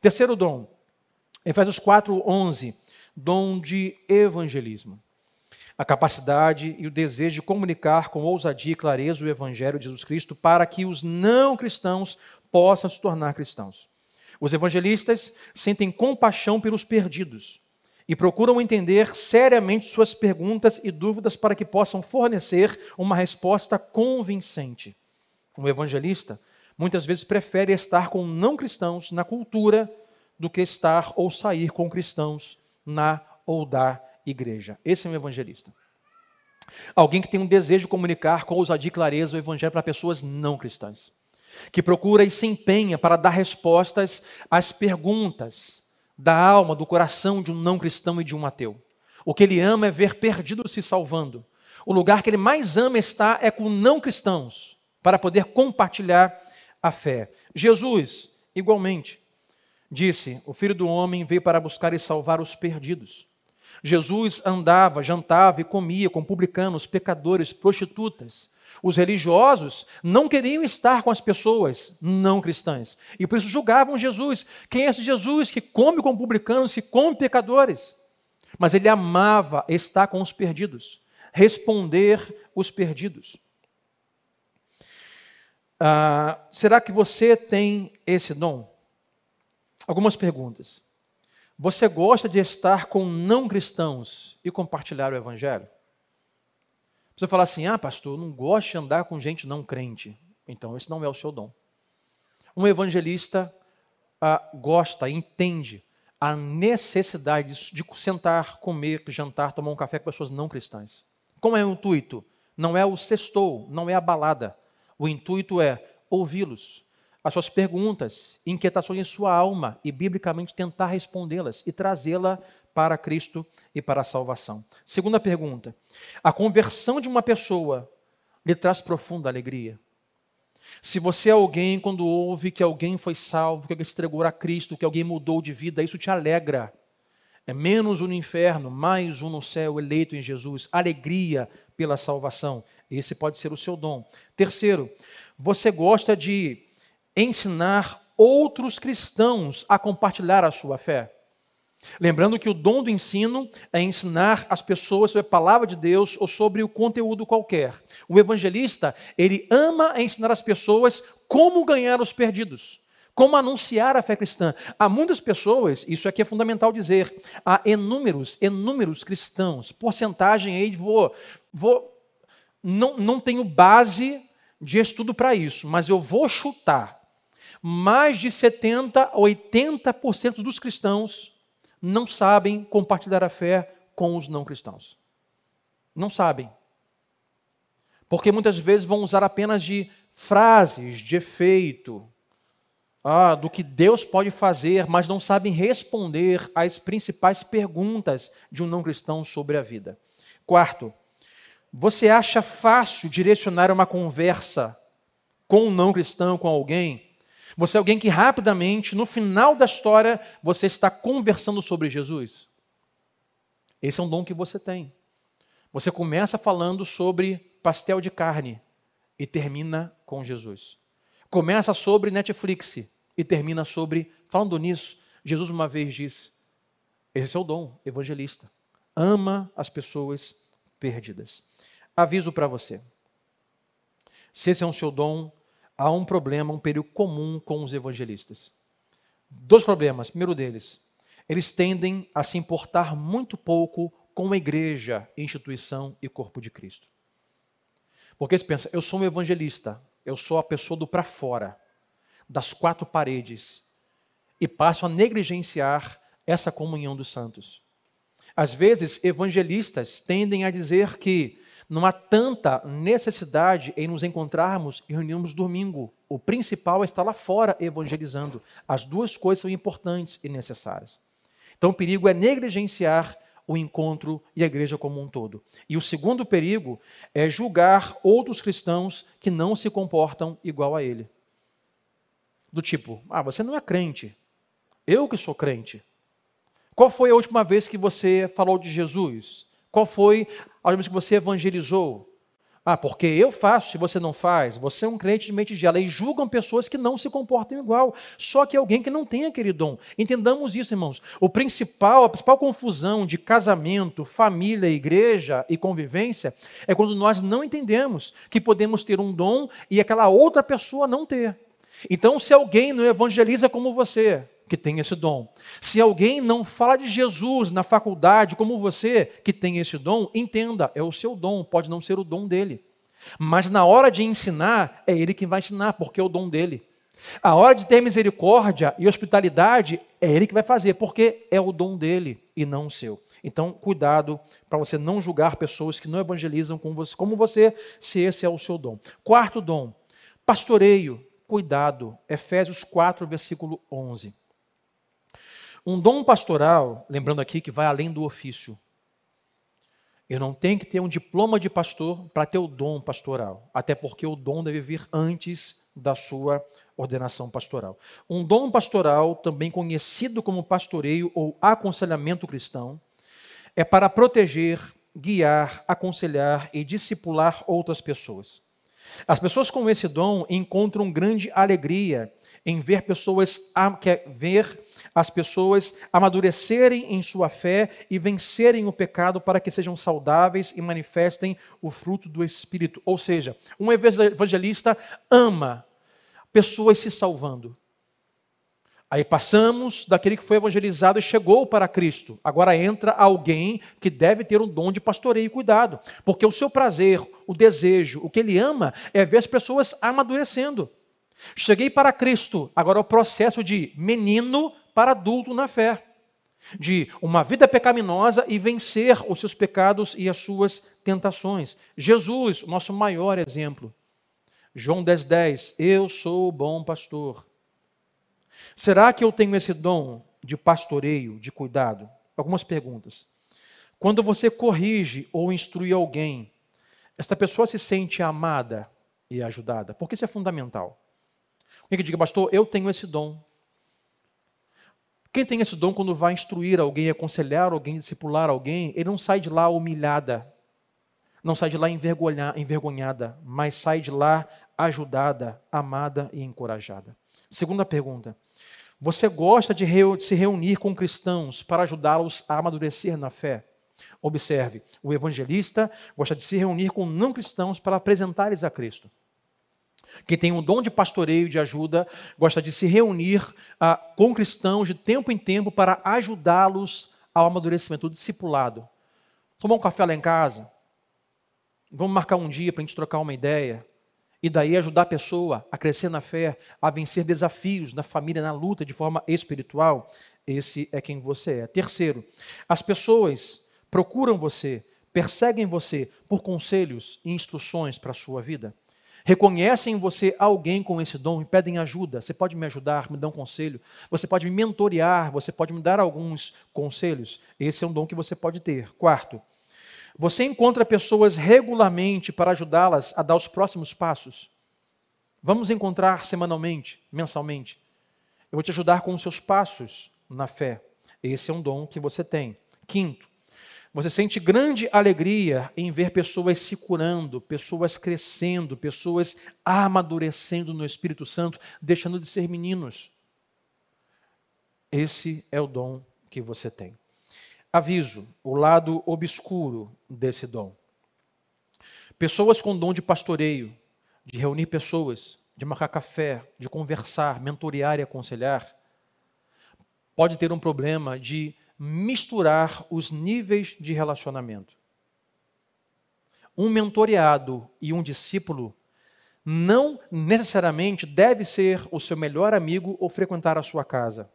Terceiro dom, Efésios 4, 11, dom de evangelismo. A capacidade e o desejo de comunicar com ousadia e clareza o Evangelho de Jesus Cristo para que os não cristãos possam se tornar cristãos. Os evangelistas sentem compaixão pelos perdidos e procuram entender seriamente suas perguntas e dúvidas para que possam fornecer uma resposta convincente. Um evangelista muitas vezes prefere estar com não cristãos na cultura do que estar ou sair com cristãos na ou da igreja. Esse é um evangelista. Alguém que tem um desejo de comunicar com ousadia e clareza o evangelho para pessoas não cristãs. Que procura e se empenha para dar respostas às perguntas da alma, do coração de um não cristão e de um ateu. O que ele ama é ver perdidos se salvando. O lugar que ele mais ama estar é com não cristãos, para poder compartilhar a fé. Jesus, igualmente, disse: O filho do homem veio para buscar e salvar os perdidos. Jesus andava, jantava e comia com publicanos, pecadores, prostitutas. Os religiosos não queriam estar com as pessoas não cristãs. E por isso julgavam Jesus. Quem é esse Jesus que come com publicanos, que come pecadores? Mas ele amava estar com os perdidos, responder os perdidos. Ah, será que você tem esse dom? Algumas perguntas. Você gosta de estar com não cristãos e compartilhar o evangelho? Você fala assim: ah, pastor, eu não gosto de andar com gente não crente. Então, esse não é o seu dom. Um evangelista ah, gosta, entende a necessidade de sentar, comer, jantar, tomar um café com pessoas não cristãs. Como é o intuito? Não é o sextou, não é a balada. O intuito é ouvi-los, as suas perguntas, inquietações em sua alma e, biblicamente, tentar respondê-las e trazê-la para Cristo e para a salvação. Segunda pergunta: a conversão de uma pessoa lhe traz profunda alegria? Se você é alguém, quando ouve que alguém foi salvo, que alguém se entregou a Cristo, que alguém mudou de vida, isso te alegra. É menos um no inferno, mais um no céu, eleito em Jesus. Alegria pela salvação. Esse pode ser o seu dom. Terceiro, você gosta de ensinar outros cristãos a compartilhar a sua fé. Lembrando que o dom do ensino é ensinar as pessoas sobre a palavra de Deus ou sobre o conteúdo qualquer. O evangelista, ele ama ensinar as pessoas como ganhar os perdidos, como anunciar a fé cristã. Há muitas pessoas, isso aqui é fundamental dizer, há inúmeros, inúmeros cristãos, porcentagem aí, vou, vou não, não tenho base de estudo para isso, mas eu vou chutar mais de 70 a 80% dos cristãos não sabem compartilhar a fé com os não cristãos. Não sabem. Porque muitas vezes vão usar apenas de frases de efeito, ah, do que Deus pode fazer, mas não sabem responder às principais perguntas de um não cristão sobre a vida. Quarto, você acha fácil direcionar uma conversa com um não cristão, com alguém, você é alguém que rapidamente, no final da história, você está conversando sobre Jesus. Esse é um dom que você tem. Você começa falando sobre pastel de carne e termina com Jesus. Começa sobre Netflix e termina sobre. Falando nisso, Jesus uma vez disse: Esse é o dom, evangelista. Ama as pessoas perdidas. Aviso para você. Se esse é um seu dom, há um problema, um perigo comum com os evangelistas. Dois problemas. Primeiro deles, eles tendem a se importar muito pouco com a igreja, instituição e corpo de Cristo. Porque eles pensam, eu sou um evangelista, eu sou a pessoa do para fora, das quatro paredes, e passo a negligenciar essa comunhão dos santos. Às vezes, evangelistas tendem a dizer que não há tanta necessidade em nos encontrarmos e reunirmos domingo. O principal é estar lá fora evangelizando. As duas coisas são importantes e necessárias. Então, o perigo é negligenciar o encontro e a igreja como um todo. E o segundo perigo é julgar outros cristãos que não se comportam igual a ele. Do tipo, ah, você não é crente. Eu que sou crente. Qual foi a última vez que você falou de Jesus? Qual foi a última vez que você evangelizou? Ah, porque eu faço se você não faz. Você é um crente de mente gela. E julgam pessoas que não se comportam igual. Só que alguém que não tem aquele dom. Entendamos isso, irmãos. O principal, a principal confusão de casamento, família, igreja e convivência é quando nós não entendemos que podemos ter um dom e aquela outra pessoa não ter. Então, se alguém não evangeliza como você, que tem esse dom. Se alguém não fala de Jesus na faculdade como você, que tem esse dom, entenda, é o seu dom, pode não ser o dom dele. Mas na hora de ensinar, é ele quem vai ensinar, porque é o dom dele. A hora de ter misericórdia e hospitalidade, é ele que vai fazer, porque é o dom dele e não o seu. Então, cuidado para você não julgar pessoas que não evangelizam como você, se esse é o seu dom. Quarto dom, pastoreio. Cuidado. Efésios 4, versículo 11. Um dom pastoral, lembrando aqui que vai além do ofício. Eu não tenho que ter um diploma de pastor para ter o dom pastoral, até porque o dom deve vir antes da sua ordenação pastoral. Um dom pastoral, também conhecido como pastoreio ou aconselhamento cristão, é para proteger, guiar, aconselhar e discipular outras pessoas. As pessoas com esse dom encontram grande alegria em ver pessoas quer ver as pessoas amadurecerem em sua fé e vencerem o pecado para que sejam saudáveis e manifestem o fruto do espírito. Ou seja, um evangelista ama pessoas se salvando. Aí passamos daquele que foi evangelizado e chegou para Cristo. Agora entra alguém que deve ter um dom de pastoreio e cuidado, porque o seu prazer, o desejo, o que ele ama é ver as pessoas amadurecendo. Cheguei para Cristo, agora é o processo de menino para adulto na fé, de uma vida pecaminosa e vencer os seus pecados e as suas tentações. Jesus, o nosso maior exemplo. João 10,10, 10, eu sou o bom pastor. Será que eu tenho esse dom de pastoreio, de cuidado? Algumas perguntas. Quando você corrige ou instrui alguém, esta pessoa se sente amada e ajudada? Porque isso é fundamental. Alguém que diga, pastor, eu tenho esse dom. Quem tem esse dom quando vai instruir alguém, aconselhar alguém, discipular alguém, ele não sai de lá humilhada, não sai de lá envergonhada, mas sai de lá ajudada, amada e encorajada. Segunda pergunta. Você gosta de se reunir com cristãos para ajudá-los a amadurecer na fé? Observe, o evangelista gosta de se reunir com não cristãos para apresentar-lhes a Cristo. Quem tem um dom de pastoreio, de ajuda, gosta de se reunir ah, com cristãos de tempo em tempo para ajudá-los ao amadurecimento, do discipulado. Tomar um café lá em casa? Vamos marcar um dia para a gente trocar uma ideia? E daí ajudar a pessoa a crescer na fé, a vencer desafios na família, na luta de forma espiritual? Esse é quem você é. Terceiro, as pessoas procuram você, perseguem você por conselhos e instruções para a sua vida reconhecem em você alguém com esse dom e pedem ajuda. Você pode me ajudar, me dar um conselho? Você pode me mentorear? Você pode me dar alguns conselhos? Esse é um dom que você pode ter. Quarto, você encontra pessoas regularmente para ajudá-las a dar os próximos passos? Vamos encontrar semanalmente, mensalmente. Eu vou te ajudar com os seus passos na fé. Esse é um dom que você tem. Quinto, você sente grande alegria em ver pessoas se curando, pessoas crescendo, pessoas amadurecendo no Espírito Santo, deixando de ser meninos. Esse é o dom que você tem. Aviso: o lado obscuro desse dom. Pessoas com dom de pastoreio, de reunir pessoas, de marcar café, de conversar, mentorear e aconselhar, pode ter um problema de misturar os níveis de relacionamento. Um mentoreado e um discípulo não necessariamente deve ser o seu melhor amigo ou frequentar a sua casa.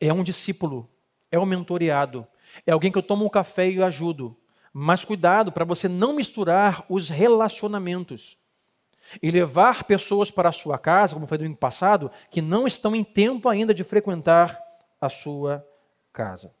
É um discípulo, é um mentoreado, é alguém que eu tomo um café e ajudo. Mas cuidado para você não misturar os relacionamentos e levar pessoas para a sua casa, como foi ano passado, que não estão em tempo ainda de frequentar a sua casa.